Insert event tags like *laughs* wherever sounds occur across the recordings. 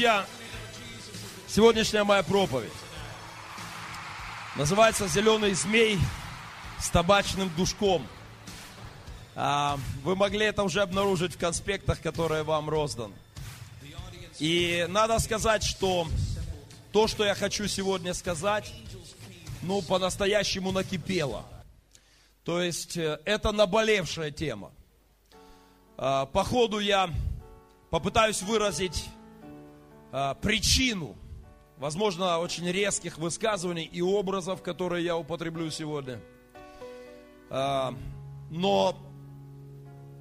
Друзья, сегодняшняя моя проповедь называется «Зеленый змей с табачным душком». А, Вы могли это уже обнаружить в конспектах, которые вам роздан. И надо сказать, что то, что я хочу сегодня сказать, ну, по-настоящему накипело. То есть, э, это наболевшая тема. А, По ходу я попытаюсь выразить а, причину, возможно, очень резких высказываний и образов, которые я употреблю сегодня. А, Но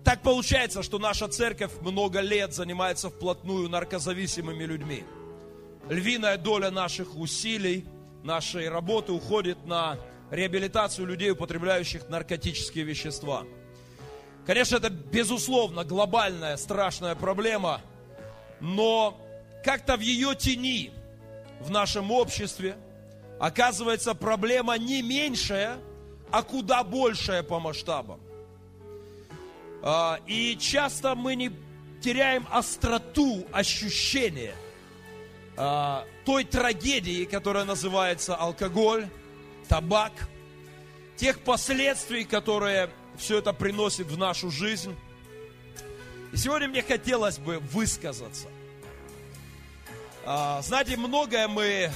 так получается, что наша церковь много лет занимается вплотную наркозависимыми людьми. Львиная доля наших усилий, нашей работы уходит на реабилитацию людей, употребляющих наркотические вещества. Конечно, это безусловно глобальная страшная проблема, но как-то в ее тени в нашем обществе оказывается проблема не меньшая, а куда большая по масштабам. А, И часто мы не теряем остроту ощущения а, той трагедии, которая называется алкоголь, табак, тех последствий, которые все это приносит в нашу жизнь. И сегодня мне хотелось бы высказаться. А, Знаете, многое мы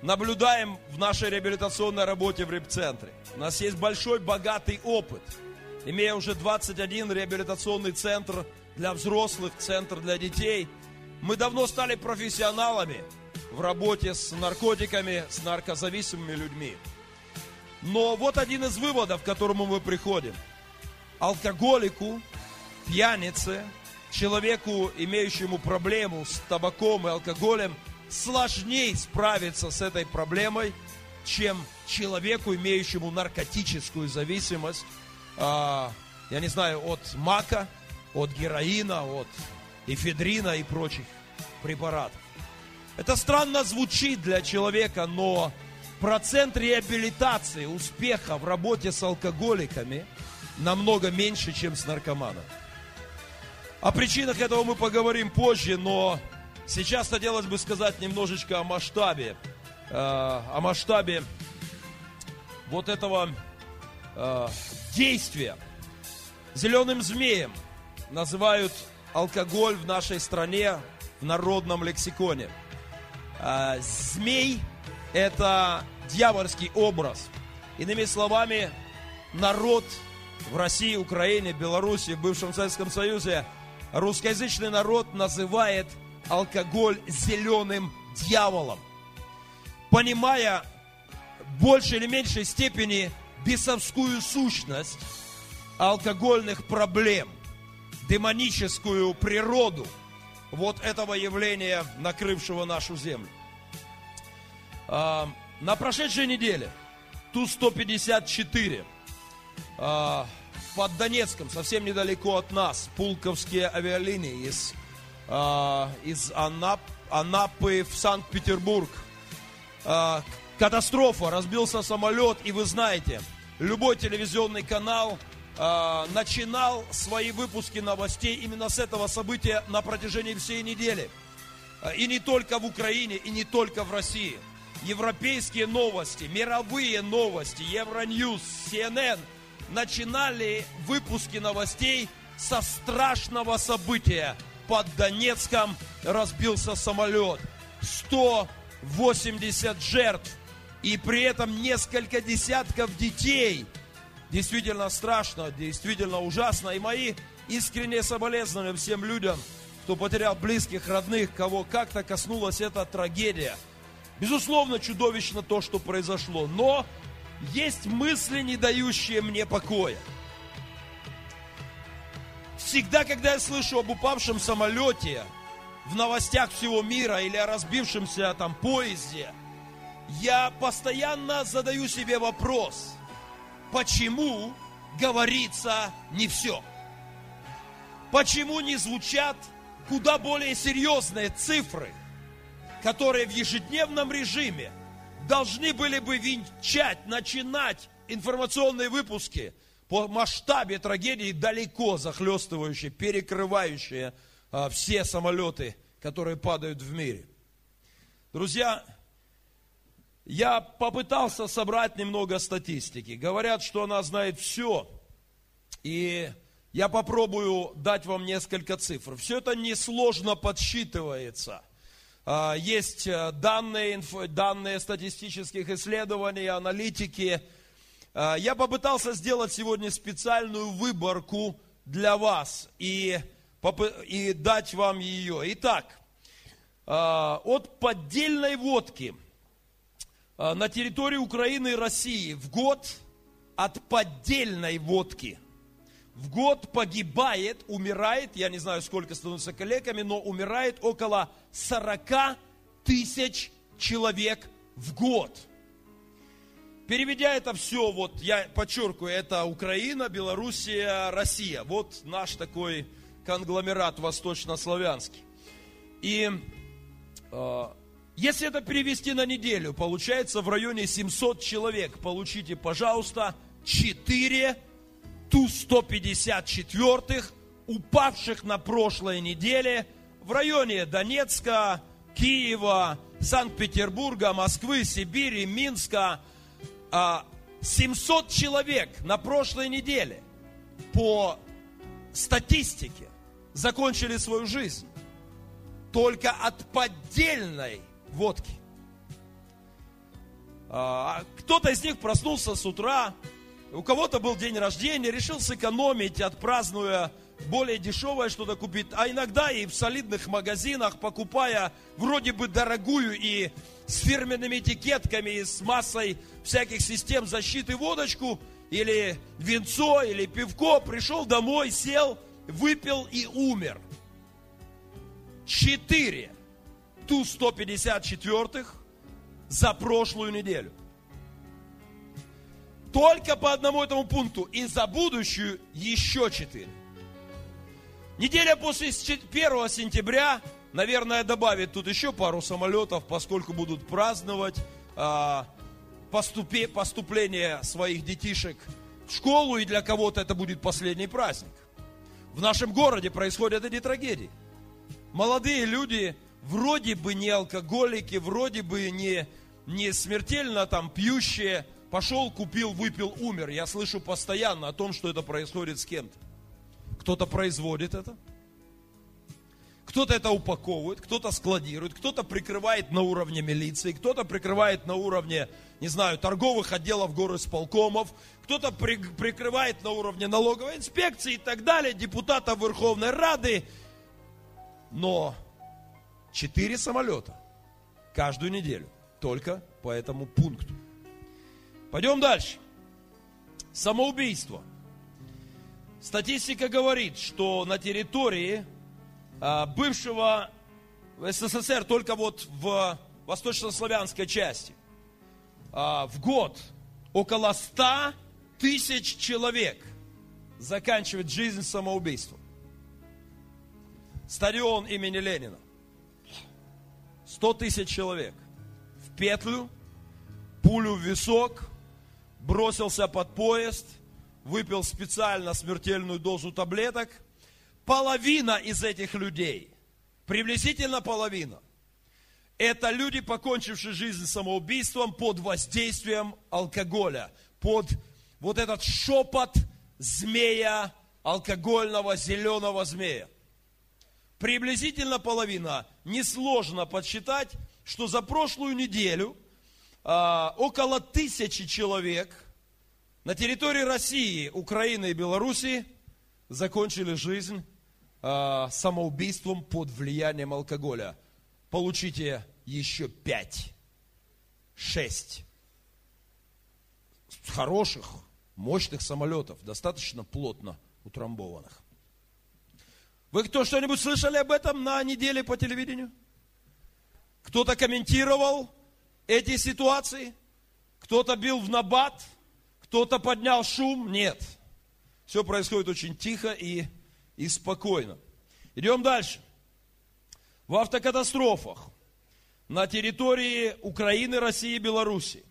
наблюдаем в нашей реабилитационной работе в реп-центре. У нас есть большой, богатый опыт. Имея уже 21 реабилитационный центр для взрослых, центр для детей, мы давно стали профессионалами в работе с наркотиками, с наркозависимыми людьми. Но вот один из выводов, к которому мы приходим. Алкоголику, пьянице, человеку, имеющему проблему с табаком и алкоголем, сложнее справиться с этой проблемой, чем человеку, имеющему наркотическую зависимость, а, я не знаю, от мака, от героина, от эфедрина и прочих препаратов. Это странно звучит для человека, но процент реабилитации, успеха в работе с алкоголиками намного меньше, чем с наркоманами. О причинах этого мы поговорим позже, но сейчас хотелось бы сказать немножечко о масштабе, э, о масштабе вот этого э, действия. Зеленым змеем называют алкоголь в нашей стране в народном лексиконе. А, Змей – это дьявольский образ. Иными словами, народ в России, Украине, Беларуси, в бывшем Советском Союзе, русскоязычный народ называет алкоголь зеленым дьяволом. Понимая в большей или меньшей степени бесовскую сущность алкогольных проблем, демоническую природу вот этого явления, накрывшего нашу землю. А, На прошедшей неделе Ту-154 а, под Донецком, совсем недалеко от нас, пулковские авиалинии из, а, из Анап, Анапы в Санкт-Петербург. А, Катастрофа, разбился самолет, и вы знаете, любой телевизионный канал а, начинал свои выпуски новостей именно с этого события на протяжении всей недели. И не только в Украине, и не только в России. Европейские новости, мировые новости, Евроньюз, CNN начинали выпуски новостей со страшного события. Под Донецком разбился самолет. 180 жертв. И при этом несколько десятков детей действительно страшно, действительно ужасно. И мои искренние соболезнования всем людям, кто потерял близких, родных, кого как-то коснулась эта трагедия. Безусловно, чудовищно то, что произошло, но есть мысли, не дающие мне покоя. Всегда, когда я слышу об упавшем самолете в новостях всего мира или о разбившемся там поезде, я постоянно задаю себе вопрос, почему говорится не все? Почему не звучат куда более серьезные цифры, которые в ежедневном режиме должны были бы венчать, начинать информационные выпуски по масштабе трагедии далеко захлестывающие, перекрывающие а, все самолеты, которые падают в мире. Друзья, я попытался собрать немного статистики. Говорят, что она знает все. И я попробую дать вам несколько цифр. Все это несложно подсчитывается. А, есть э, данные, данные статистических исследований, аналитики. А, я попытался сделать сегодня специальную выборку для вас и, и дать вам ее. Итак, а, от поддельной водки на территории Украины и России в год от поддельной водки – в год погибает, умирает, я не знаю, сколько становится коллегами, но умирает около 40 тысяч человек в год. Переведя это все, вот я подчеркиваю, это Украина, Белоруссия, Россия. Вот наш такой конгломерат восточнославянский. И э, если это перевести на неделю, получается в районе 700 человек. Получите, пожалуйста, 4 Ту-154, упавших на прошлой неделе в районе Донецка, Киева, Санкт-Петербурга, Москвы, Сибири, Минска. 700 а, человек на прошлой неделе по статистике закончили свою жизнь только от поддельной водки. А, кто-то из них проснулся с утра, у кого-то был день рождения, решил сэкономить, отпразднуя более дешевое что-то купить, а иногда и в солидных магазинах, покупая вроде бы дорогую и с фирменными этикетками, и с массой всяких систем защиты водочку, или винцо, или пивко, пришел домой, сел, выпил и умер. Четыре Ту-154 за прошлую неделю. Только по одному этому пункту. И за будущую еще четыре. Неделя после 1 сентября, наверное, добавит тут еще пару самолетов, поскольку будут праздновать а, поступе, поступление своих детишек в школу, и для кого-то это будет последний праздник. В нашем городе происходят эти трагедии. Молодые люди, вроде бы не алкоголики, вроде бы не, не смертельно там пьющие, пошел, купил, выпил, умер. Я слышу постоянно о том, что это происходит с кем-то. Кто-то производит это, кто-то это упаковывает, кто-то складирует, кто-то прикрывает на уровне милиции, кто-то прикрывает на уровне, не знаю, торговых отделов горосполкомов, кто-то при, прикрывает на уровне налоговой инспекции и так далее, депутата Верховной Рады. Но четыре самолета каждую неделю только по этому пункту. Пойдем дальше. Самоубийство. Статистика говорит, что на территории а, бывшего СССР, только вот в восточнославянской части, а, в год около 100 тысяч человек заканчивает жизнь самоубийством. Стадион имени Ленина. 100 тысяч человек в петлю, пулю в висок, бросился под поезд, выпил специально смертельную дозу таблеток. Половина из этих людей, приблизительно половина, это люди, покончившие жизнь самоубийством под воздействием алкоголя, под вот этот шепот змея, алкогольного зеленого змея. Приблизительно половина. Несложно подсчитать, что за прошлую неделю – а, около тысячи человек на территории России, Украины и Белоруссии закончили жизнь э, самоубийством под влиянием алкоголя. Получите еще пять, шесть хороших, мощных самолетов, достаточно плотно утрамбованных. Вы кто что-нибудь слышали об этом на неделе по телевидению? Кто-то комментировал эти ситуации? Кто-то бил в набат? Кто-то поднял шум? Нет. Все происходит очень тихо и, и спокойно. Идем дальше. В автокатастрофах на территории Украины, России и Беларуси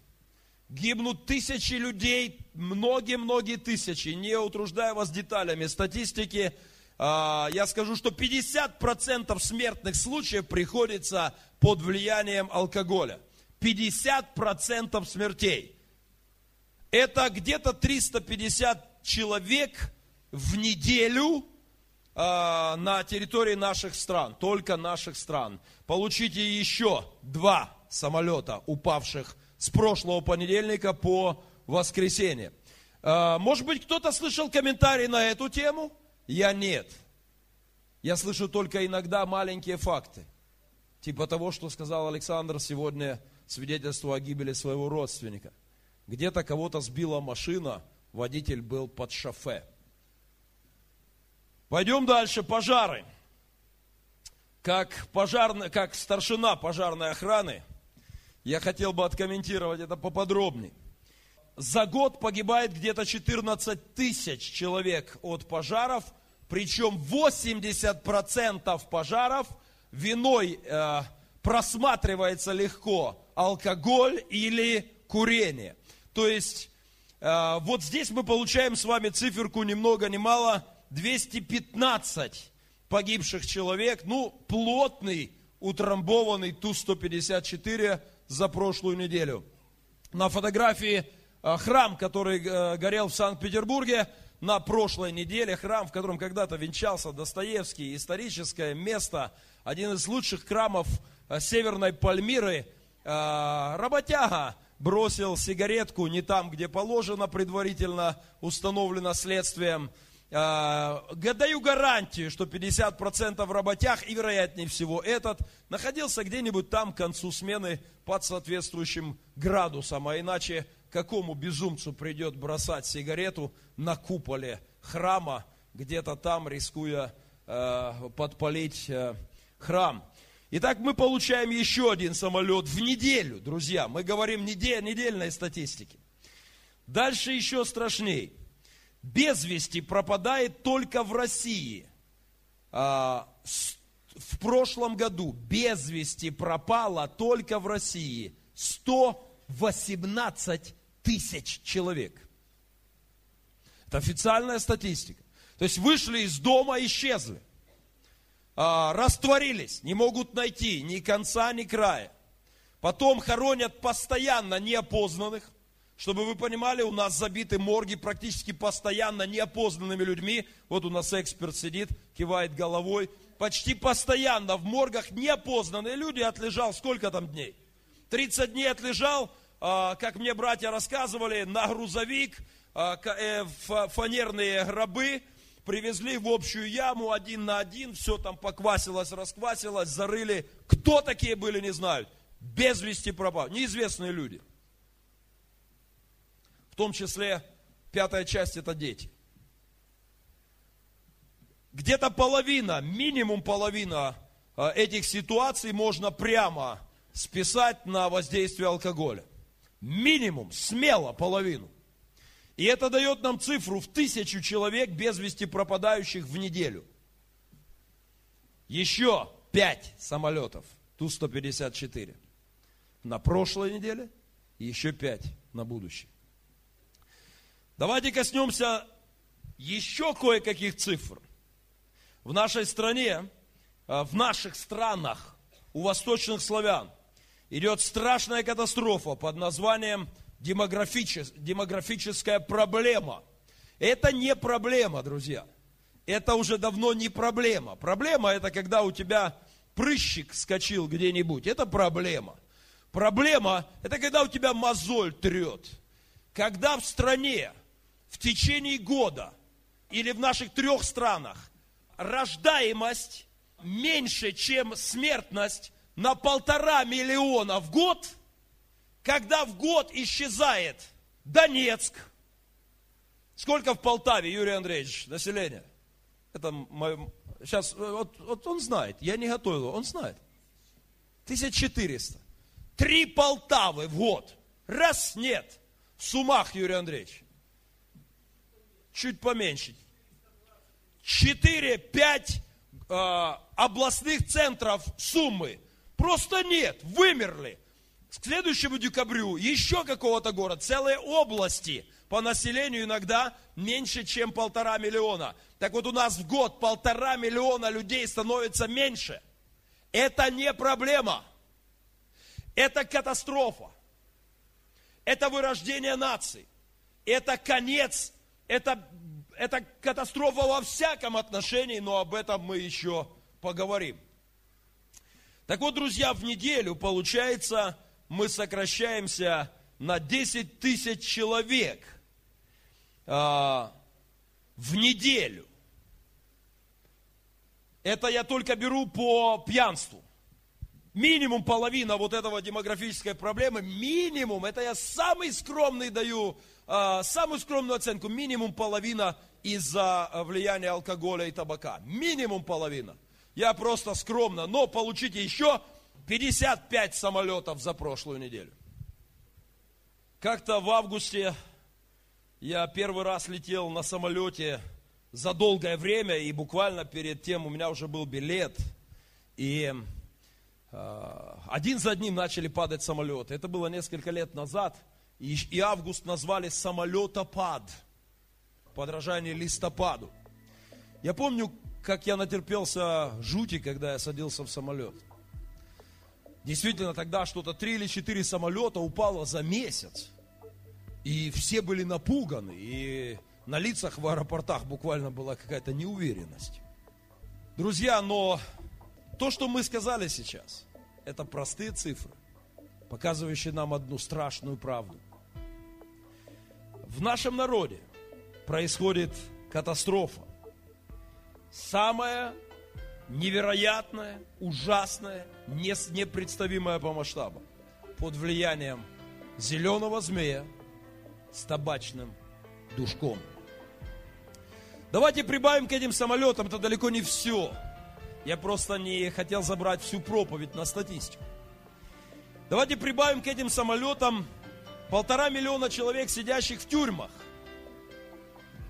гибнут тысячи людей, многие-многие тысячи, не утруждая вас деталями статистики, а, я скажу, что 50% смертных случаев приходится под влиянием алкоголя. 50% смертей. Это где-то 350 человек в неделю э, на территории наших стран, только наших стран. Получите еще два самолета, упавших с прошлого понедельника по воскресенье. Э, может быть, кто-то слышал комментарий на эту тему? Я нет. Я слышу только иногда маленькие факты. Типа того, что сказал Александр сегодня, свидетельство о гибели своего родственника. Где-то кого-то сбила машина, водитель был под шофе. Пойдем дальше. Пожары. Как, пожарный, как старшина пожарной охраны, я хотел бы откомментировать это поподробнее. За год погибает где-то 14 тысяч человек от пожаров, причем 80% пожаров виной э, просматривается легко алкоголь или курение. То есть э, вот здесь мы получаем с вами циферку ни много ни мало 215 погибших человек, ну плотный утрамбованный Ту-154 за прошлую неделю. На фотографии э, храм, который э, горел в Санкт-Петербурге, на прошлой неделе, храм, в котором когда-то венчался Достоевский, историческое место, один из лучших храмов Северной Пальмиры, работяга бросил сигаретку не там, где положено, предварительно установлено следствием, а, даю гарантию, что 50% работяг, и вероятнее всего этот, находился где-нибудь там к концу смены под соответствующим градусом. А иначе какому безумцу придет бросать сигарету на куполе храма, где-то там, рискуя э, подпалить э, храм. Итак, мы получаем еще один самолет в неделю, друзья. Мы говорим недель, недельной статистики. Дальше еще страшней без вести пропадает только в России. А, в прошлом году без вести пропало только в России 118 тысяч человек. Это официальная статистика. То есть вышли из дома, исчезли. А, растворились, не могут найти ни конца, ни края. Потом хоронят постоянно неопознанных. Чтобы вы понимали, у нас забиты морги практически постоянно неопознанными людьми. Вот у нас эксперт сидит, кивает головой. Почти постоянно в моргах неопознанные люди отлежал сколько там дней? 30 дней отлежал, а, как мне братья рассказывали, на грузовик, а, э, фанерные гробы, привезли в общую яму один на один, все там поквасилось, расквасилось, зарыли. Кто такие были, не знают. Без вести пропал. Неизвестные люди том числе пятая часть это дети. Где-то половина, минимум половина а, этих ситуаций можно прямо списать на воздействие алкоголя. Минимум, смело половину. И это дает нам цифру в тысячу человек без вести пропадающих в неделю. Еще пять самолетов Ту-154 на прошлой неделе и еще пять на будущее. Давайте коснемся еще кое-каких цифр. В нашей стране, а, в наших странах, у восточных славян, идет страшная катастрофа под названием демографичес, демографическая проблема. Это не проблема, друзья. Это уже давно не проблема. Проблема это когда у тебя прыщик скочил где-нибудь. Это проблема. Проблема это когда у тебя мозоль трет. Когда в стране в течение года или в наших трех странах рождаемость меньше, чем смертность на полтора миллиона в год, когда в год исчезает Донецк. Сколько в Полтаве, Юрий Андреевич, население? Это мой, сейчас, вот, вот он знает, я не готовил, он знает. 1400. Три Полтавы в год. Раз нет. В сумах, Юрий Андреевич. Чуть поменьше. 4-5 э, областных центров Суммы. Просто нет, вымерли. К следующему декабрю еще какого-то города, целые области по населению иногда меньше, чем полтора миллиона. Так вот у нас в год полтора миллиона людей становится меньше. Это не проблема. Это катастрофа. Это вырождение наций. Это конец. Это, это катастрофа во всяком отношении, но об этом мы еще поговорим. Так вот, друзья, в неделю, получается, мы сокращаемся на 10 тысяч человек а, в неделю. Это я только беру по пьянству минимум половина вот этого демографической проблемы, минимум, это я самый скромный даю, э, самую скромную оценку, минимум половина из-за влияния алкоголя и табака. Минимум половина. Я просто скромно, но получите еще 55 самолетов за прошлую неделю. Как-то в августе я первый раз летел на самолете за долгое время, и буквально перед тем у меня уже был билет. И Э, один за одним начали падать самолеты. Это было несколько лет назад. И, и август назвали самолетопад. Подражание листопаду. Я помню, как я натерпелся жути, когда я садился в самолет. Действительно, тогда что-то три или четыре самолета упало за месяц. И все были напуганы. И на лицах в аэропортах буквально была какая-то неуверенность. Друзья, но то, что мы сказали сейчас, это простые цифры, показывающие нам одну страшную правду. В нашем народе происходит катастрофа. Самая невероятная, ужасная, непредставимая по масштабам. Под влиянием зеленого змея с табачным душком. Давайте прибавим к этим самолетам, это далеко не все. Я просто не хотел забрать всю проповедь на статистику. Давайте прибавим к этим самолетам полтора миллиона человек, сидящих в тюрьмах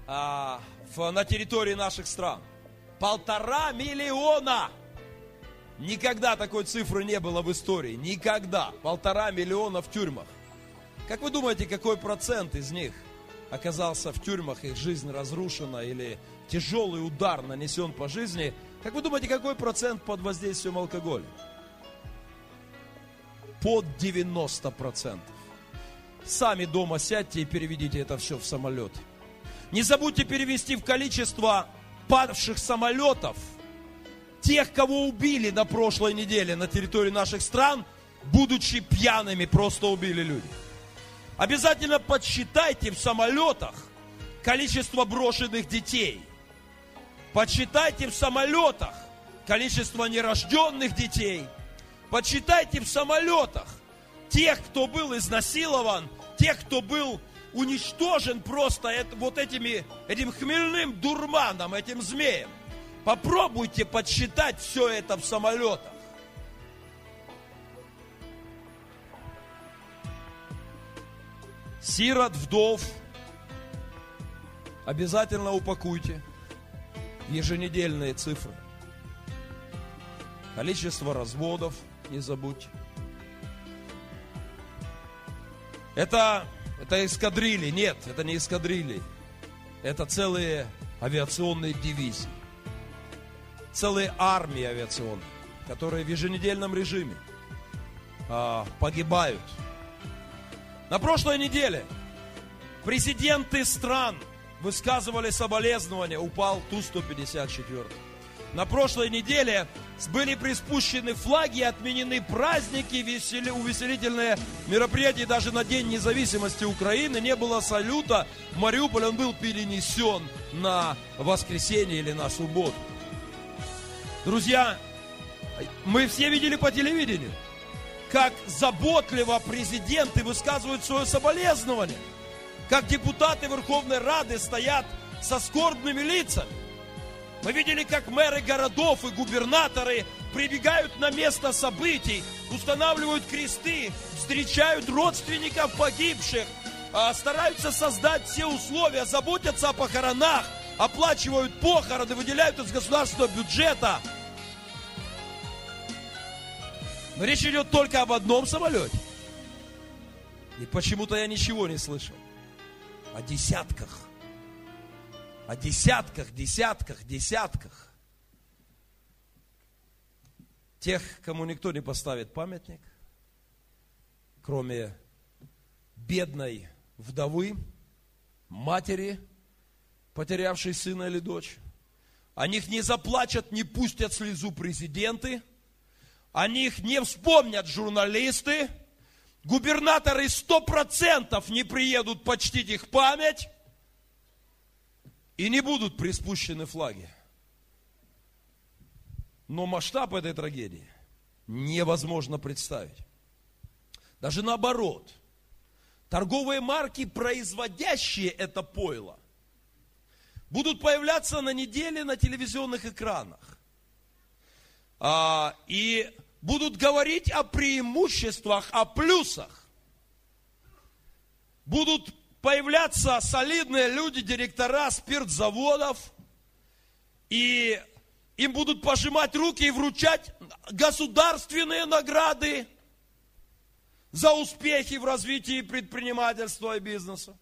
а, в, на территории наших стран. Полтора миллиона! Никогда такой цифры не было в истории. Никогда. Полтора миллиона в тюрьмах. Как вы думаете, какой процент из них оказался в тюрьмах, их жизнь разрушена или тяжелый удар нанесен по жизни – как вы думаете, какой процент под воздействием алкоголя? Под 90%. Сами дома сядьте и переведите это все в самолет. Не забудьте перевести в количество падавших самолетов тех, кого убили на прошлой неделе на территории наших стран, будучи пьяными, просто убили люди. Обязательно подсчитайте в самолетах количество брошенных детей. Подсчитайте в самолетах количество нерожденных детей. Подсчитайте в самолетах тех, кто был изнасилован, тех, кто был уничтожен просто это, вот этими, этим хмельным дурманом, этим змеем. Попробуйте подсчитать все это в самолетах. Сирот, вдов, обязательно упакуйте еженедельные цифры. Количество разводов, не забудьте. Это, это эскадрильи. Нет, это не эскадрильи. Это целые авиационные дивизии. Целые армии авиационные, которые в еженедельном режиме а, погибают. На прошлой неделе президенты стран – высказывали соболезнования, упал Ту-154. на прошлой неделе были приспущены флаги, отменены праздники, весели, увеселительные мероприятия. Даже на День независимости Украины не было салюта. Мариуполь он был перенесен на воскресенье или на субботу. Друзья, мы все видели по телевидению, как заботливо президенты высказывают свое соболезнование, как депутаты Верховной Рады стоят со скорбными лицами. Мы видели, как мэры городов и губернаторы прибегают на место событий, устанавливают кресты, встречают родственников погибших, а, стараются создать все условия, заботятся о похоронах, оплачивают похороны, выделяют из государственного бюджета. Но речь идет только об одном самолете. И почему-то я ничего не слышал. О десятках о десятках, десятках, десятках тех, кому никто не поставит памятник, кроме бедной вдовы, матери, потерявшей сына или дочь. О них не заплачут, не пустят слезу президенты. О них не вспомнят журналисты. Губернаторы сто процентов не приедут почтить их память и не будут приспущены флаги. Но масштаб этой трагедии невозможно представить. Даже наоборот. Торговые марки, производящие это пойло, будут появляться на неделе на телевизионных экранах. А, и будут говорить о преимуществах, о плюсах. Будут появляться солидные люди, директора спиртзаводов, и им будут пожимать руки и вручать государственные награды за успехи в развитии предпринимательства и бизнеса.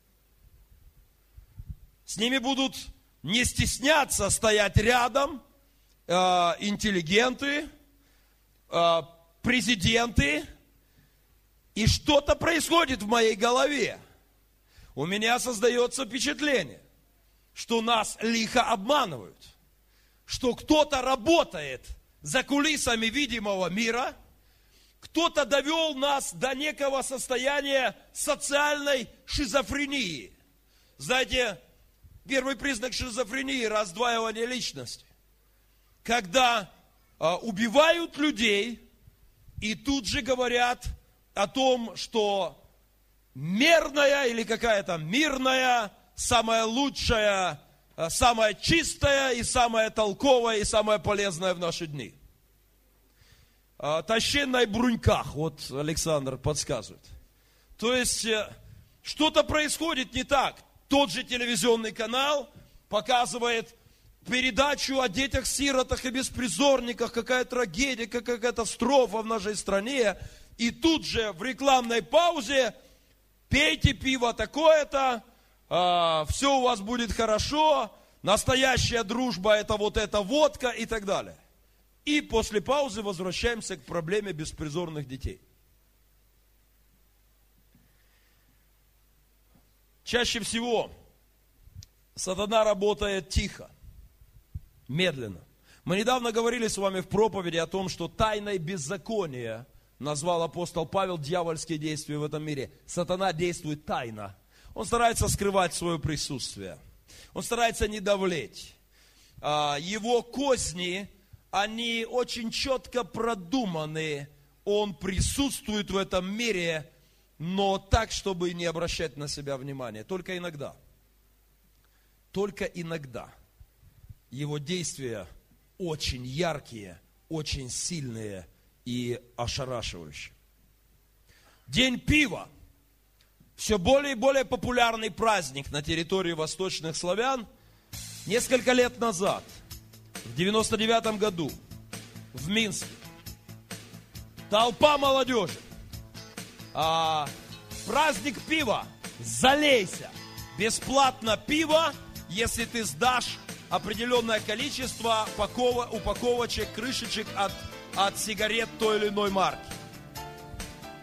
С ними будут не стесняться стоять рядом э, интеллигенты, э, президенты, и что-то происходит в моей голове – у меня создается впечатление, что нас лихо обманывают, что кто-то работает за кулисами видимого мира, кто-то довел нас до некого состояния социальной шизофрении. Знаете, первый признак шизофрении – раздваивание личности. Когда э, убивают людей и тут же говорят о том, что мерная или какая-то мирная, самая лучшая, э, самая чистая и самая толковая и самая полезная в наши дни. А, Тащенная бруньках, вот Александр подсказывает. То есть, э, что-то происходит не так. Тот же телевизионный канал показывает передачу о детях-сиротах и беспризорниках, какая трагедия, какая катастрофа в нашей стране. И тут же в рекламной паузе – пейте пиво такое-то, э, все у вас будет хорошо, настоящая дружба это вот эта водка и так далее. И после паузы возвращаемся к проблеме беспризорных детей. Чаще всего сатана работает тихо, медленно. Мы недавно говорили с вами в проповеди о том, что тайное беззаконие – назвал апостол Павел дьявольские действия в этом мире. Сатана действует тайно. Он старается скрывать свое присутствие. Он старается не давлеть. А, его козни, они очень четко продуманы. Он присутствует в этом мире, но так, чтобы не обращать на себя внимания. Только иногда. Только иногда. Его действия очень яркие, очень сильные – и ошарашивающе. День пива. Все более и более популярный праздник на территории восточных славян. Несколько лет назад, в 99 году, в Минске, толпа молодежи, а, праздник пива, залейся, бесплатно пиво, если ты сдашь определенное количество упаковочек, крышечек от от сигарет той или иной марки.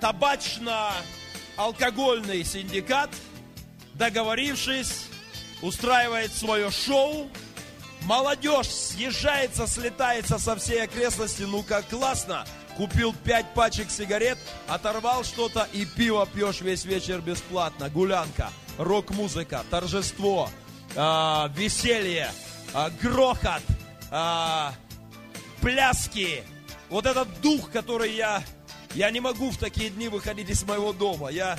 Табачно-алкогольный синдикат, договорившись, устраивает свое шоу, Молодежь съезжается, слетается со всей окрестности. Ну как классно. Купил пять пачек сигарет, оторвал что-то и пиво пьешь весь вечер бесплатно. Гулянка, рок-музыка, торжество, а, веселье, а, грохот, а, пляски. Вот этот дух, который я... Я не могу в такие дни выходить из моего дома. Я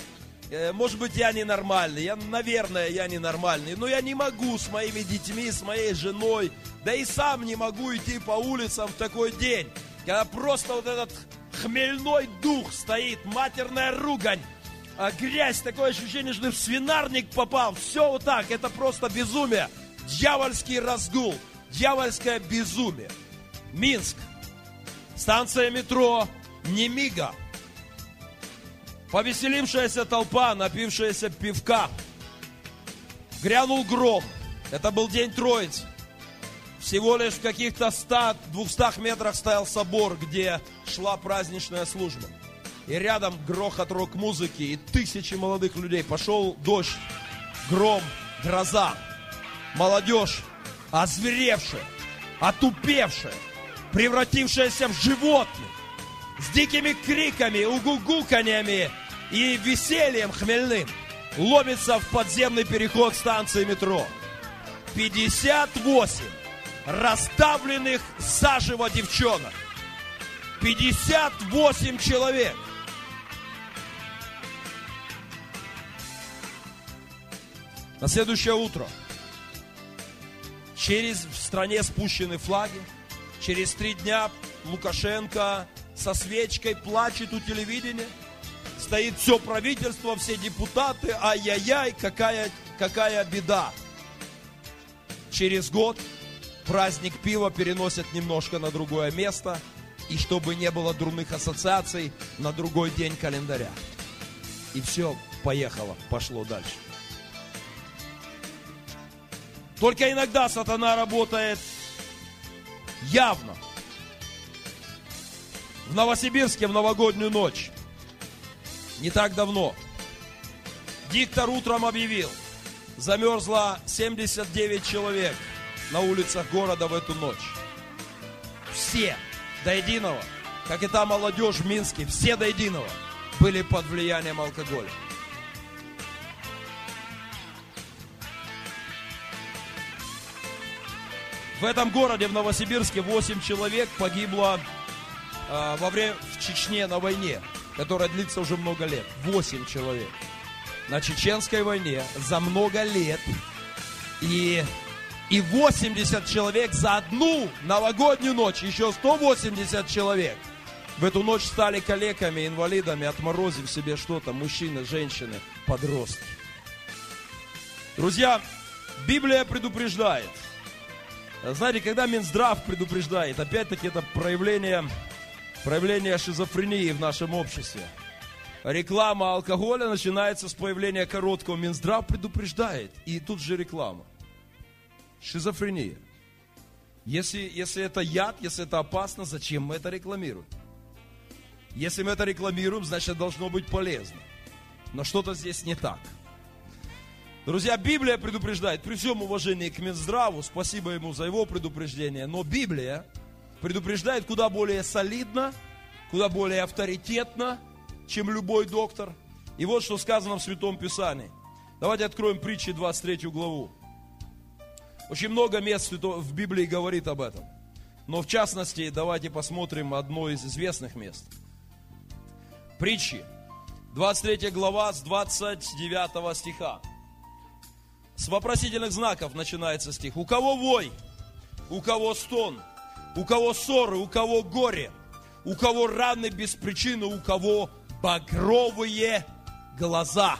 Э, Может быть, я ненормальный, я, наверное, я ненормальный, но я не могу с моими детьми, с моей женой, да и сам не могу идти по улицам в такой день, когда просто вот этот хмельной дух стоит, матерная ругань, а грязь, такое ощущение, что ты в свинарник попал, все вот так, это просто безумие, дьявольский разгул, дьявольское безумие. Минск, станция метро Немига – Повеселившаяся толпа, напившаяся пивка. Грянул гром. Это был день Троицы. Всего лишь в каких-то 100-200 метрах стоял собор, где шла праздничная служба. И рядом грохот рок-музыки и тысячи молодых людей. Пошел дождь, гром, гроза. Молодежь, озверевшая, отупевшая, превратившаяся в животных, с дикими криками, угугуканьями и весельем хмельным ломится в подземный переход станции метро. 58 расставленных заживо девчонок. 58 человек. На следующее утро через в стране спущены флаги. Через три дня Лукашенко со свечкой плачет у телевидения – стоит все правительство, все депутаты, ай-яй-яй, какая, какая беда. Через год праздник пива переносят немножко на другое место, и чтобы не было дурных ассоциаций, на другой день календаря. И все, поехало, пошло дальше. Только иногда сатана работает явно. В Новосибирске в новогоднюю ночь не так давно. Диктор утром объявил, замерзло 79 человек на улицах города в эту ночь. Все до единого, как и та молодежь в Минске, все до единого были под влиянием алкоголя. В этом городе, в Новосибирске, 8 человек погибло э, во время в Чечне на войне которая длится уже много лет. Восемь человек. На Чеченской войне за много лет. И, и 80 человек за одну новогоднюю ночь. Еще 180 человек. В эту ночь стали калеками, инвалидами, отморозив себе что-то. Мужчины, женщины, подростки. Друзья, Библия предупреждает. Знаете, когда Минздрав предупреждает, опять-таки это проявление проявление шизофрении в нашем обществе. Реклама алкоголя начинается с появления короткого. Минздрав предупреждает. И тут же реклама. Шизофрения. Если, если это яд, если это опасно, зачем мы это рекламируем? Если мы это рекламируем, значит должно быть полезно. Но что-то здесь не так. Друзья, Библия предупреждает, при всем уважении к Минздраву, спасибо ему за его предупреждение, но Библия предупреждает куда более солидно, куда более авторитетно, чем любой доктор. И вот что сказано в Святом Писании. Давайте откроем притчи 23 главу. Очень много мест в Библии говорит об этом. Но в частности, давайте посмотрим одно из известных мест. Притчи, 23 глава с 29 стиха. С вопросительных знаков начинается стих. У кого вой, у кого стон – у кого ссоры, у кого горе, у кого раны без причины, у кого багровые глаза.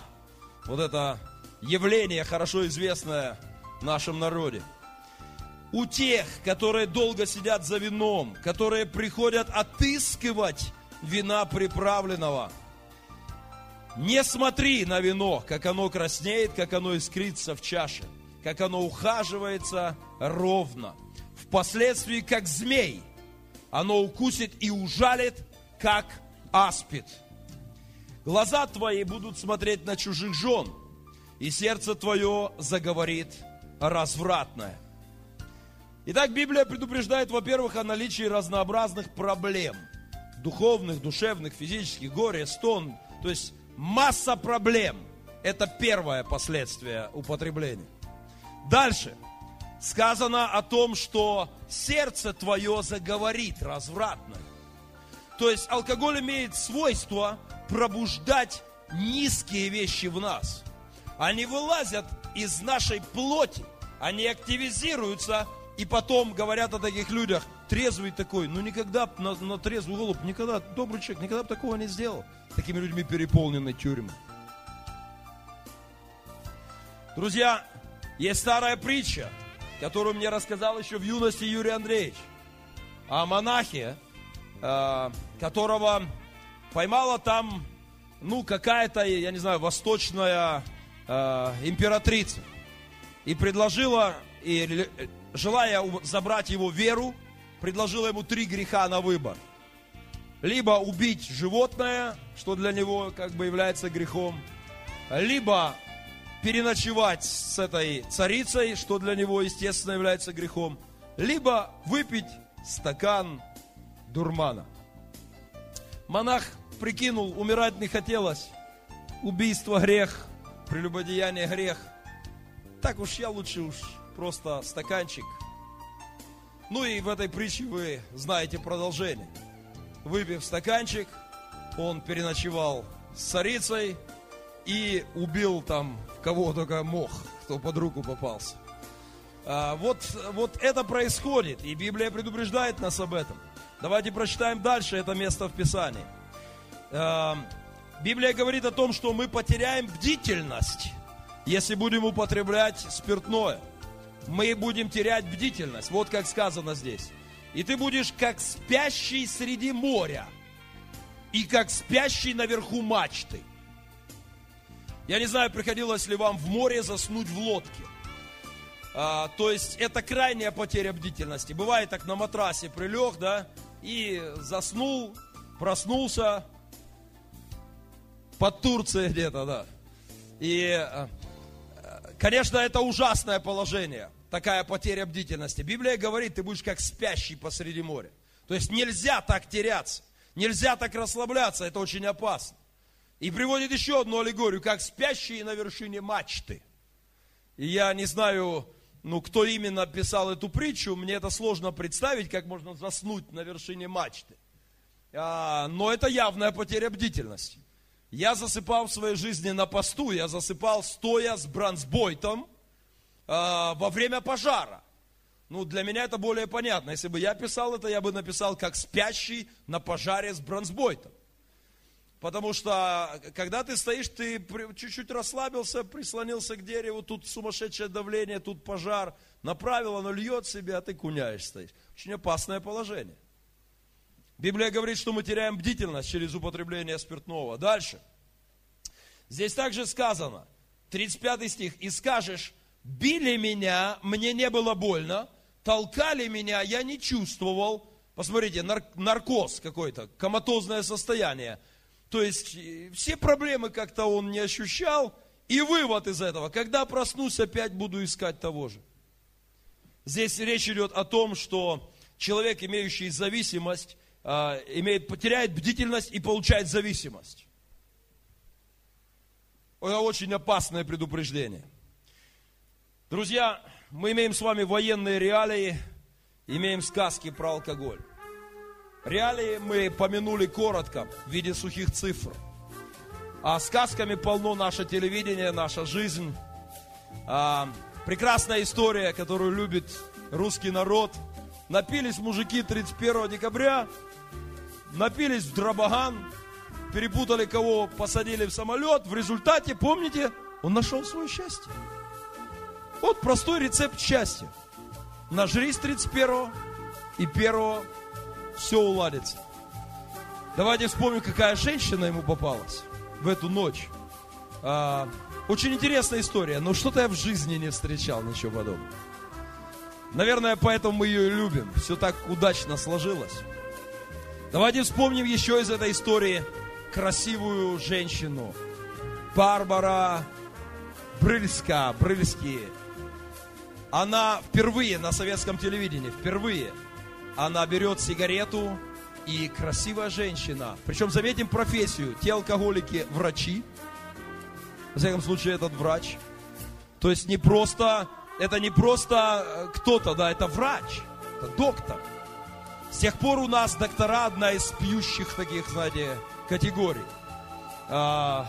Вот это явление хорошо известное в нашем народе. У тех, которые долго сидят за вином, которые приходят отыскивать вина приправленного. Не смотри на вино, как оно краснеет, как оно искрится в чаше, как оно ухаживается ровно – впоследствии как змей. Оно укусит и ужалит, как аспид. Глаза твои будут смотреть на чужих жен, и сердце твое заговорит развратное. Итак, Библия предупреждает, во-первых, о наличии разнообразных проблем. Духовных, душевных, физических, горе, стон. То есть масса проблем. Это первое последствие употребления. Дальше. Сказано о том, что сердце твое заговорит развратно. То есть алкоголь имеет свойство пробуждать низкие вещи в нас. Они вылазят из нашей плоти, они активизируются, и потом говорят о таких людях, трезвый такой, ну никогда на, на трезвый голубь, никогда, добрый человек, никогда бы такого не сделал. Такими людьми переполнены тюрьмы. Друзья, есть старая притча, которую мне рассказал еще в юности Юрий Андреевич, о монахе, э, которого поймала там, ну, какая-то, я не знаю, восточная э, императрица. И предложила, и, желая забрать его веру, предложила ему три греха на выбор. Либо убить животное, что для него как бы является грехом, либо переночевать с этой царицей, что для него, естественно, является грехом, либо выпить стакан дурмана. Монах прикинул, умирать не хотелось, убийство грех, прелюбодеяние грех. Так уж я лучше уж просто стаканчик. Ну и в этой притче вы знаете продолжение. Выпив стаканчик, он переночевал с царицей и убил там кого только мог, кто под руку попался. А, вот, вот это происходит, и Библия предупреждает нас об этом. Давайте прочитаем дальше это место в Писании. А, Библия говорит о том, что мы потеряем бдительность, если будем употреблять спиртное. Мы будем терять бдительность, вот как сказано здесь. И ты будешь как спящий среди моря, и как спящий наверху мачты. Я не знаю, приходилось ли вам в море заснуть в лодке. А, то есть это крайняя потеря бдительности. Бывает так на матрасе прилег, да, и заснул, проснулся под Турцией где-то, да. И, а, конечно, это ужасное положение, такая потеря бдительности. Библия говорит, ты будешь как спящий посреди моря. То есть нельзя так теряться, нельзя так расслабляться, это очень опасно. И приводит еще одну аллегорию, как спящие на вершине мачты. И я не знаю, ну, кто именно писал эту притчу, мне это сложно представить, как можно заснуть на вершине мачты. А, но это явная потеря бдительности. Я засыпал в своей жизни на посту, я засыпал стоя с бронзбойтом во время пожара. Ну, для меня это более понятно. Если бы я писал это, я бы написал, как спящий на пожаре с бронзбойтом. Потому что, когда ты стоишь, ты чуть-чуть расслабился, прислонился к дереву, тут сумасшедшее давление, тут пожар, направил, оно льет себе, а ты куняешь стоишь. Очень опасное положение. Библия говорит, что мы теряем бдительность через употребление спиртного. Дальше. Здесь также сказано, 35 стих, «И скажешь, били меня, мне не было больно, толкали меня, я не чувствовал». Посмотрите, наркоз какой-то, коматозное состояние – то есть э, все проблемы как-то он не ощущал. И вывод из этого, когда проснусь, опять буду искать того же. Здесь речь идет о том, что человек, имеющий зависимость, а, имеет, потеряет бдительность и получает зависимость. Это очень опасное предупреждение. Друзья, мы имеем с вами военные реалии, имеем сказки про алкоголь. Реалии мы помянули коротко в виде сухих цифр. А сказками полно наше телевидение, наша жизнь. А, прекрасная история, которую любит русский народ. Напились мужики 31 декабря, напились в дробоган, перепутали кого, посадили в самолет. В результате, помните, он нашел свое счастье. Вот простой рецепт счастья. Нажрись 31 и 1 все уладится. Давайте вспомним, какая женщина ему попалась в эту ночь. А, очень интересная история, но что-то я в жизни не встречал, ничего подобного. Наверное, поэтому мы ее и любим. Все так удачно сложилось. Давайте вспомним еще из этой истории красивую женщину. Барбара Брыльска, Брыльски. Она впервые на советском телевидении, впервые, она берет сигарету, и красивая женщина, причем заметим профессию, те алкоголики врачи, в всяком случае этот врач, то есть не просто, это не просто э, кто-то, да, это врач, это доктор. С тех пор у нас доктора одна из пьющих таких, знаете, категорий. А,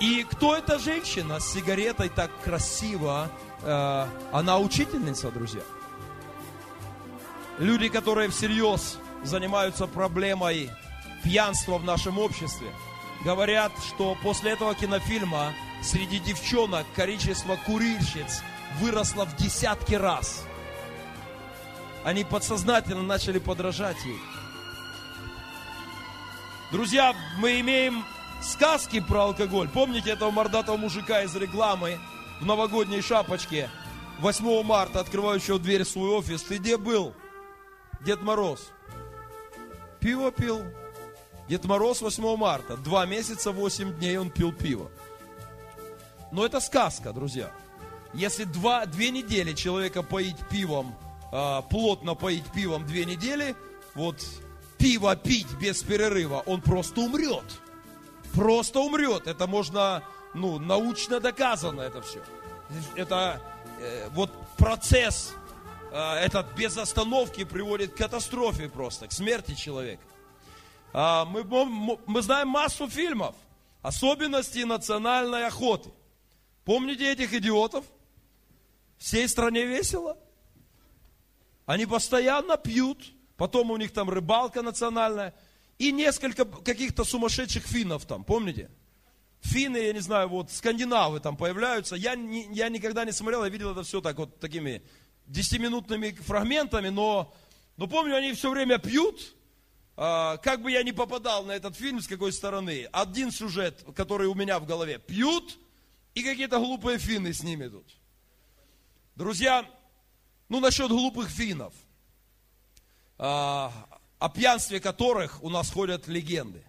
и кто эта женщина с сигаретой так красиво? А, она учительница, друзья. Люди, которые всерьез занимаются проблемой пьянства в нашем обществе, говорят, что после этого кинофильма среди девчонок количество курильщиц выросло в десятки раз. Они подсознательно начали подражать ей. Друзья, мы имеем сказки про алкоголь. Помните этого мордатого мужика из рекламы в новогодней шапочке 8 марта, открывающего дверь в свой офис? Ты где был? Дед Мороз. Пиво пил. Дед Мороз 8 марта. Два месяца, 8 дней он пил пиво. Но это сказка, друзья. Если два, две недели человека поить пивом, э, плотно поить пивом две недели, вот пиво пить без перерыва, он просто умрет просто умрет. Это можно, ну, научно доказано это все. Это э, вот процесс э, этот без остановки приводит к катастрофе просто, к смерти человека. А, мы, мы знаем массу фильмов, особенности национальной охоты. Помните этих идиотов? Всей стране весело. Они постоянно пьют, потом у них там рыбалка национальная и несколько каких-то сумасшедших финнов там, помните? Финны, я не знаю, вот скандинавы там появляются. Я, не, я никогда не смотрел, я видел это все так вот такими десятиминутными фрагментами, но, но помню, они все время пьют. А, как бы я ни попадал на этот фильм, с какой стороны, один сюжет, который у меня в голове, пьют, и какие-то глупые финны с ними тут. Друзья, ну насчет глупых финнов. А, о пьянстве которых у нас ходят легенды.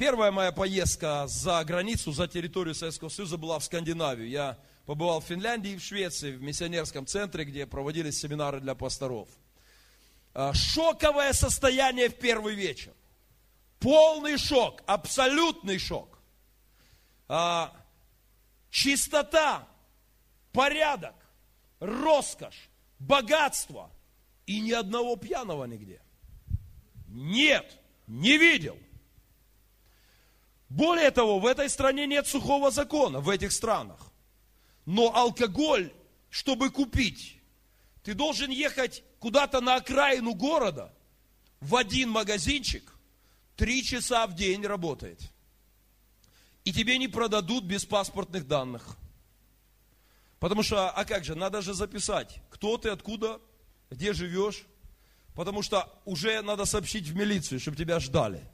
Первая моя поездка за границу, за территорию Советского Союза была в Скандинавию. Я побывал в Финляндии и в Швеции, в миссионерском центре, где проводились семинары для пасторов. А, шоковое состояние в первый вечер. Полный шок, абсолютный шок. А, чистота, порядок, роскошь, богатство и ни одного пьяного нигде. Нет, не видел. Более того, в этой стране нет сухого закона, в этих странах. Но алкоголь, чтобы купить, ты должен ехать куда-то на окраину города, в один магазинчик, три часа в день работает. И тебе не продадут без паспортных данных. Потому что, а как же, надо же записать, кто ты, откуда, где живешь, потому что уже надо сообщить в милицию, чтобы тебя ждали.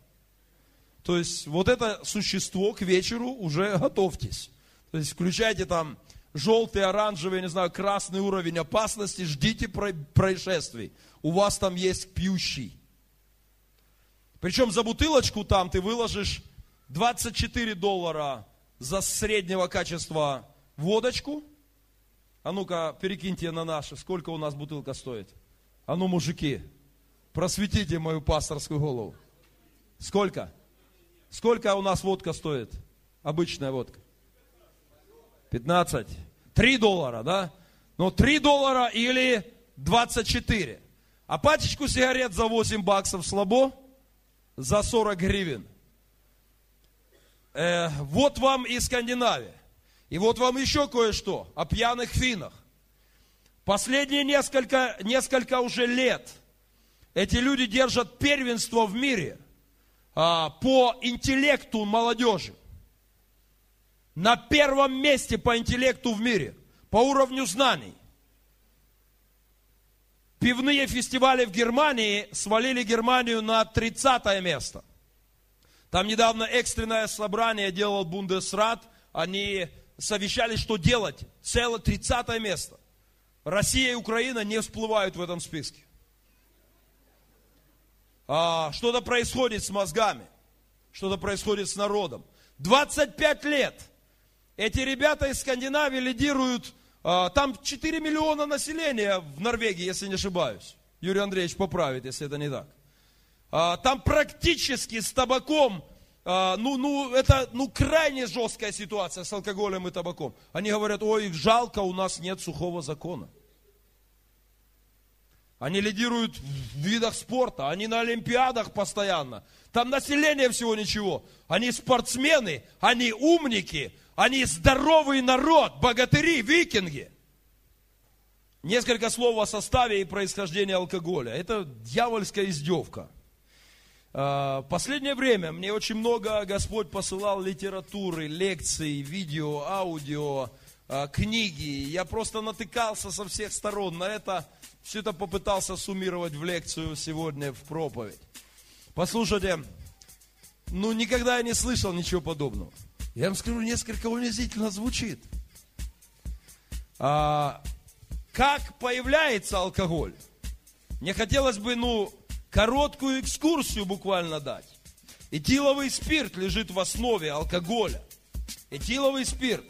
То есть вот это существо к вечеру уже готовьтесь. То есть включайте там желтый, оранжевый, не знаю, красный уровень опасности, ждите происшествий. У вас там есть пьющий. Причем за бутылочку там ты выложишь 24 доллара за среднего качества водочку. А ну-ка, перекиньте на наши, сколько у нас бутылка стоит. А ну, мужики, Просветите мою пасторскую голову. Сколько? Сколько у нас водка стоит? Обычная водка. 15. 3 доллара, да? Ну, 3 доллара или 24. А пачечку сигарет за 8 баксов слабо? За 40 гривен. Э, вот вам и Скандинавия. И вот вам еще кое-что о пьяных финнах. Последние несколько, несколько уже лет – эти люди держат первенство в мире по интеллекту молодежи. На первом месте по интеллекту в мире, по уровню знаний. Пивные фестивали в Германии свалили Германию на 30 место. Там недавно экстренное собрание делал Бундесрат. Они совещались, что делать. Целое 30 место. Россия и Украина не всплывают в этом списке а, что-то происходит с мозгами, что-то происходит с народом. 25 лет эти ребята из Скандинавии лидируют А, Там 4 миллиона населения в Норвегии, если не ошибаюсь. Юрий Андреевич поправит, если это не так. А, Там практически с табаком, а, ну, ну, это ну, крайне жесткая ситуация с алкоголем и табаком. Они говорят, ой, жалко, у нас нет сухого закона. Они лидируют в видах спорта, они на Олимпиадах постоянно. Там население всего ничего. Они спортсмены, они умники, они здоровый народ, богатыри, викинги. Несколько слов о составе и происхождении алкоголя. Это дьявольская издевка. А, Последнее время мне очень много Господь посылал литературы, лекций, видео, аудио, а, книги. Я просто натыкался со всех сторон на это. Все это попытался суммировать в лекцию сегодня, в проповедь. Послушайте, ну никогда я не слышал ничего подобного. Я вам скажу, несколько унизительно звучит. А, как появляется алкоголь? Мне хотелось бы, ну, короткую экскурсию буквально дать. Этиловый спирт лежит в основе алкоголя. Этиловый спирт.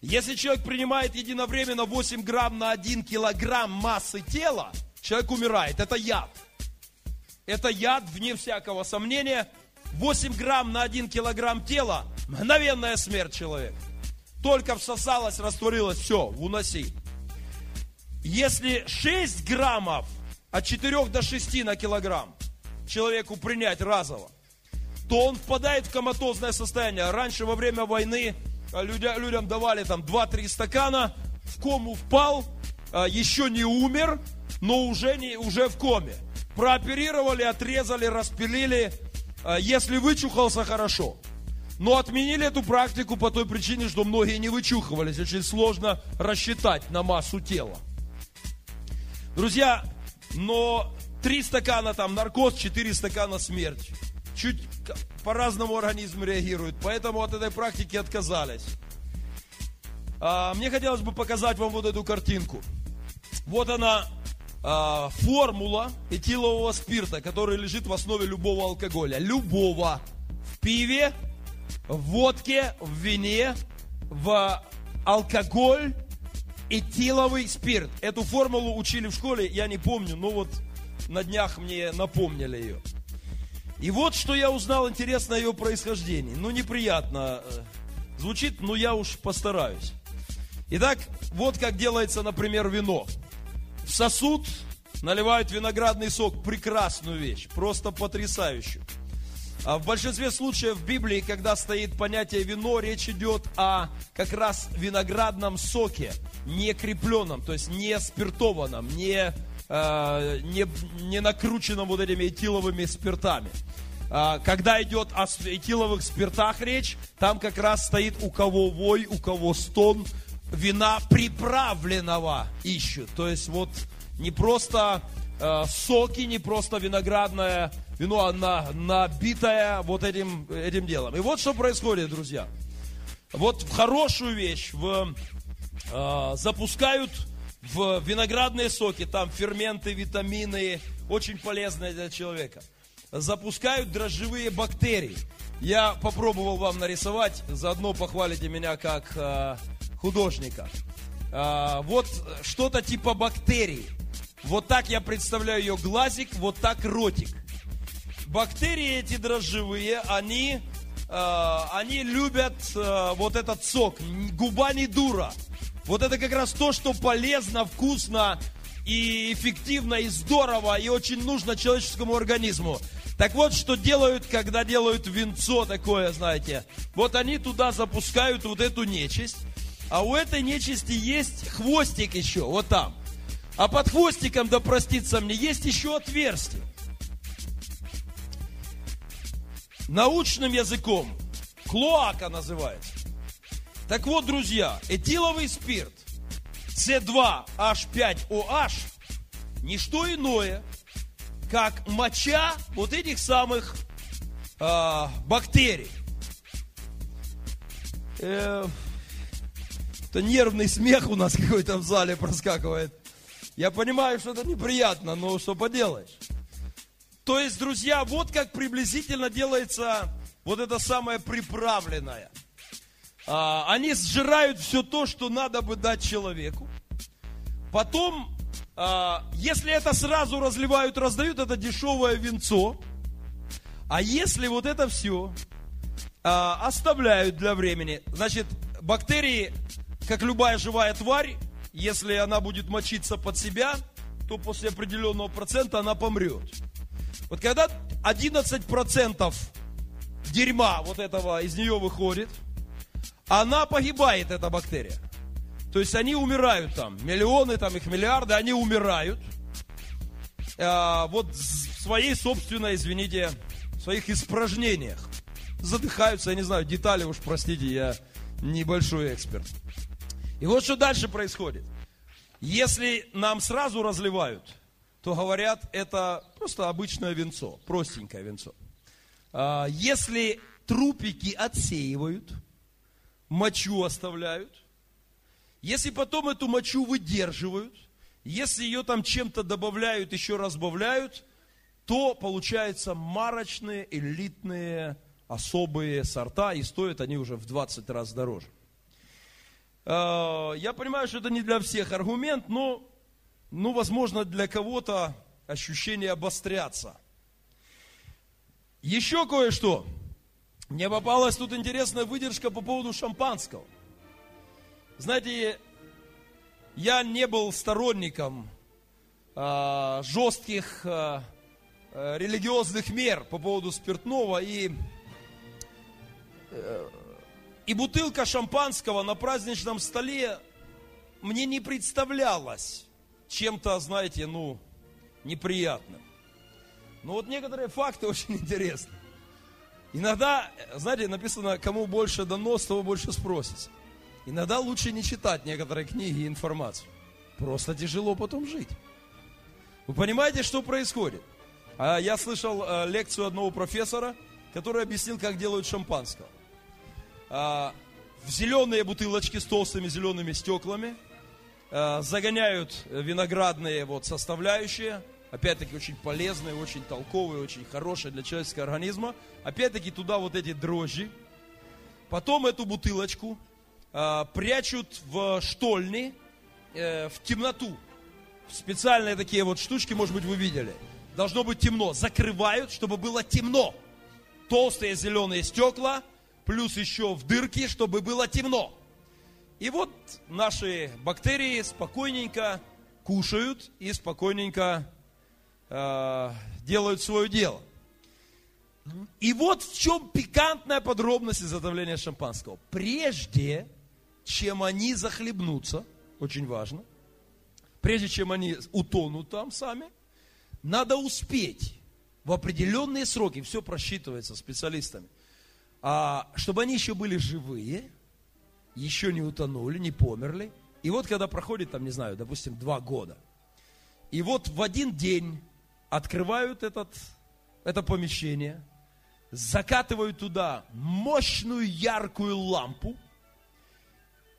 Если человек принимает единовременно 8 грамм на 1 килограмм массы тела, человек умирает. Это яд. Это яд, вне всякого сомнения. 8 грамм на 1 килограмм тела – мгновенная смерть человека. Только всосалось, растворилось, все, уноси. Если 6 граммов от 4 до 6 на килограмм человеку принять разово, то он впадает в коматозное состояние. Раньше во время войны людям, людям давали там 2-3 стакана, в кому впал, а, еще не умер, но уже, не, уже в коме. Прооперировали, отрезали, распилили. А, если вычухался, хорошо. Но отменили эту практику по той причине, что многие не вычухивались. Очень сложно рассчитать на массу тела. Друзья, но три стакана там наркоз, четыре стакана смерть. Чуть по-разному организм реагирует. Поэтому от этой практики отказались. А, мне хотелось бы показать вам вот эту картинку. Вот она, а, формула этилового спирта, который лежит в основе любого алкоголя. Любого. В пиве, в водке, в вине, в алкоголь, этиловый спирт. Эту формулу учили в школе, я не помню, но вот на днях мне напомнили ее. И вот что я узнал интересно о ее происхождении. Ну, неприятно э, звучит, но я уж постараюсь. Итак, вот как делается, например, вино. В сосуд наливают виноградный сок. Прекрасную вещь, просто потрясающую. А в большинстве случаев в Библии, когда стоит понятие вино, речь идет о как раз виноградном соке, не крепленном, то есть не спиртованном, не, э, не, не накрученном вот этими этиловыми спиртами. А, когда идет о этиловых спиртах речь, там как раз стоит у кого вой, у кого стон, вина приправленного ищут. То есть вот не просто э, соки, не просто виноградное вино, а на, набитое вот этим, этим делом. И вот что происходит, друзья. Вот в хорошую вещь в, э, запускают в виноградные соки, там ферменты, витамины, очень полезные для человека – запускают дрожжевые бактерии. Я попробовал вам нарисовать, заодно похвалите меня как э, художника. Э, вот что-то типа бактерии. Вот так я представляю ее глазик, вот так ротик. Бактерии эти дрожжевые, они, э, они любят э, вот этот сок. Губа не дура. Вот это как раз то, что полезно, вкусно и эффективно, и здорово, и очень нужно человеческому организму. Так вот, что делают, когда делают венцо такое, знаете. Вот они туда запускают вот эту нечисть, а у этой нечисти есть хвостик еще, вот там. А под хвостиком, да простится мне, есть еще отверстие. Научным языком клоака называется. Так вот, друзья, этиловый спирт C2H5OH не что иное, как моча вот этих самых э, бактерий. Э, это нервный смех у нас *laughs* какой-то в зале проскакивает. Я понимаю, что это неприятно, но что поделаешь. То есть, друзья, вот как приблизительно делается вот это самое приправленное. А, они сжирают все то, что надо бы дать человеку. Потом, а, если это сразу разливают, раздают, это дешевое венцо. А если вот это все а, оставляют для времени, значит, бактерии, как любая живая тварь, если она будет мочиться под себя, то после определенного процента она помрет. Вот когда 11% дерьма вот этого из нее выходит, она погибает, эта бактерия. То есть они умирают там, миллионы, там их миллиарды, они умирают. А, вот в своей собственной, извините, в своих испражнениях. Задыхаются, я не знаю, детали уж, простите, я небольшой эксперт. И вот что дальше происходит. Если нам сразу разливают, то говорят, это просто обычное венцо, простенькое венцо. А, если трупики отсеивают, мочу оставляют, если потом эту мочу выдерживают, если ее там чем-то добавляют, еще разбавляют, то получаются марочные, элитные, особые сорта, и стоят они уже в 20 раз дороже. А, я понимаю, что это не для всех аргумент, но, ну, возможно, для кого-то ощущение обостряться. Еще кое-что. Мне попалась тут интересная выдержка по поводу шампанского. Знаете, я не был сторонником э, жестких э, религиозных мер по поводу спиртного и э, и бутылка шампанского на праздничном столе мне не представлялась чем-то, знаете, ну, неприятным. Но вот некоторые факты *laughs* очень интересны. Иногда, знаете, написано, кому больше дано, с того больше спросится. Иногда лучше не читать некоторые книги и информацию. Просто тяжело потом жить. Вы понимаете, что происходит? А я слышал э, лекцию одного профессора, который объяснил, как делают шампанское. А, в зеленые бутылочки с толстыми зелеными стеклами, а, загоняют виноградные вот составляющие, опять-таки очень полезные, очень толковые, очень хорошие для человеческого организма. Опять-таки туда вот эти дрожжи. Потом эту бутылочку э, прячут в штольни, э, в темноту. Специальные такие вот штучки, может быть, вы видели. Должно быть темно. Закрывают, чтобы было темно. Толстые зеленые стекла – плюс еще в дырке, чтобы было темно. И вот наши бактерии спокойненько кушают и спокойненько э, делают свое дело. И вот в чем пикантная подробность изготовления шампанского. Прежде, чем они захлебнутся, очень важно, прежде чем они утонут там сами, надо успеть в определенные сроки, все просчитывается специалистами, а, чтобы они еще были живые, еще не утонули, не померли. И вот когда проходит, там, не знаю, допустим, два года, и вот в один день открывают этот, это помещение, закатывают туда мощную яркую лампу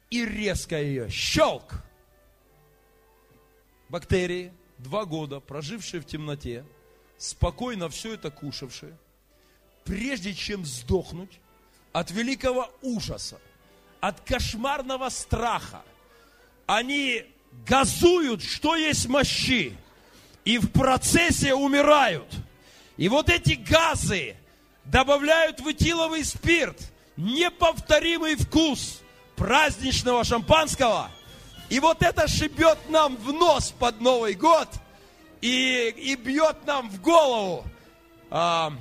и резко ее щелк. Бактерии, два года, прожившие в темноте, спокойно все это кушавшие – прежде чем сдохнуть от великого ужаса, от кошмарного страха, они газуют, что есть мощи, и в процессе умирают. И вот эти газы добавляют в этиловый спирт неповторимый вкус праздничного шампанского. И вот это шибет нам в нос под Новый год и, и бьет нам в голову. А,